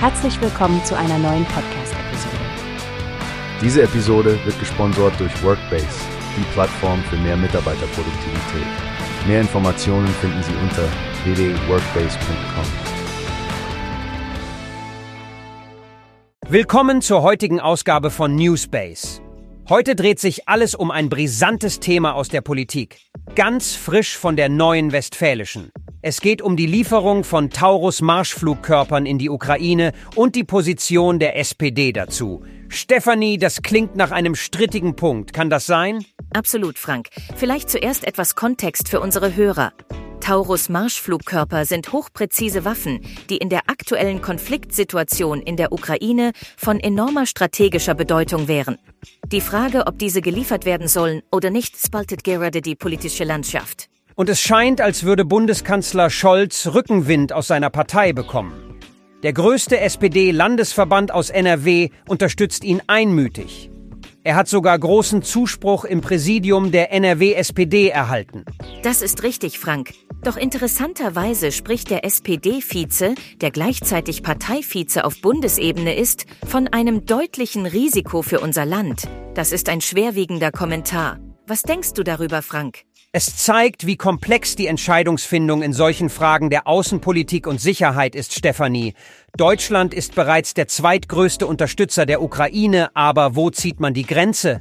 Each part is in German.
Herzlich willkommen zu einer neuen Podcast-Episode. Diese Episode wird gesponsert durch Workbase, die Plattform für mehr Mitarbeiterproduktivität. Mehr Informationen finden Sie unter www.workbase.com. Willkommen zur heutigen Ausgabe von Newspace. Heute dreht sich alles um ein brisantes Thema aus der Politik. Ganz frisch von der neuen Westfälischen. Es geht um die Lieferung von Taurus-Marschflugkörpern in die Ukraine und die Position der SPD dazu. Stefanie, das klingt nach einem strittigen Punkt. Kann das sein? Absolut, Frank. Vielleicht zuerst etwas Kontext für unsere Hörer. Taurus-Marschflugkörper sind hochpräzise Waffen, die in der aktuellen Konfliktsituation in der Ukraine von enormer strategischer Bedeutung wären. Die Frage, ob diese geliefert werden sollen oder nicht, spaltet gerade die politische Landschaft. Und es scheint, als würde Bundeskanzler Scholz Rückenwind aus seiner Partei bekommen. Der größte SPD-Landesverband aus NRW unterstützt ihn einmütig. Er hat sogar großen Zuspruch im Präsidium der NRW-SPD erhalten. Das ist richtig, Frank. Doch interessanterweise spricht der SPD-Vize, der gleichzeitig Parteivize auf Bundesebene ist, von einem deutlichen Risiko für unser Land. Das ist ein schwerwiegender Kommentar. Was denkst du darüber, Frank? Es zeigt, wie komplex die Entscheidungsfindung in solchen Fragen der Außenpolitik und Sicherheit ist, Stefanie. Deutschland ist bereits der zweitgrößte Unterstützer der Ukraine, aber wo zieht man die Grenze?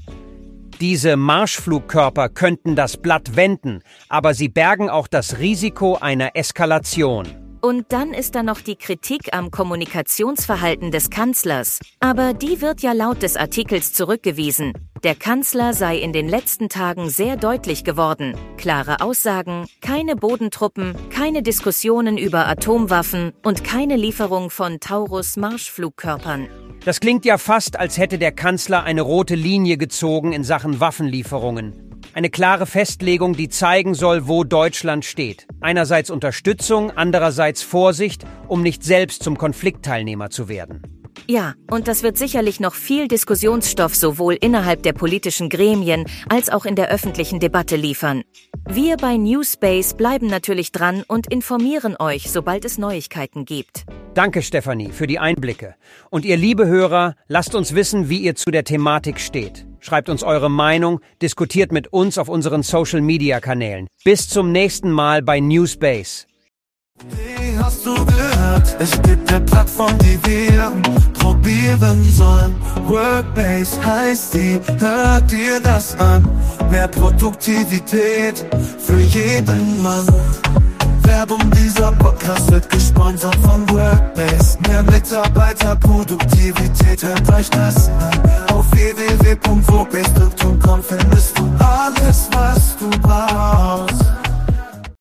Diese Marschflugkörper könnten das Blatt wenden, aber sie bergen auch das Risiko einer Eskalation. Und dann ist da noch die Kritik am Kommunikationsverhalten des Kanzlers. Aber die wird ja laut des Artikels zurückgewiesen. Der Kanzler sei in den letzten Tagen sehr deutlich geworden. Klare Aussagen, keine Bodentruppen, keine Diskussionen über Atomwaffen und keine Lieferung von Taurus-Marschflugkörpern. Das klingt ja fast, als hätte der Kanzler eine rote Linie gezogen in Sachen Waffenlieferungen. Eine klare Festlegung, die zeigen soll, wo Deutschland steht. Einerseits Unterstützung, andererseits Vorsicht, um nicht selbst zum Konfliktteilnehmer zu werden. Ja, und das wird sicherlich noch viel Diskussionsstoff sowohl innerhalb der politischen Gremien als auch in der öffentlichen Debatte liefern. Wir bei Newspace bleiben natürlich dran und informieren euch, sobald es Neuigkeiten gibt. Danke, Stefanie, für die Einblicke. Und ihr liebe Hörer, lasst uns wissen, wie ihr zu der Thematik steht. Schreibt uns eure Meinung, diskutiert mit uns auf unseren Social-Media-Kanälen. Bis zum nächsten Mal bei Newspace. Wie hast du gehört? Es gibt eine Plattform, die wir probieren sollen. Workbase heißt die, hört dir das an. Mehr Produktivität für jeden Mann. Werbung dieser Podcast wird gesponsert von Workbase. Mehr Mitarbeiterproduktivität hört euch das an. Auf www.workbase.com findest du alles, was du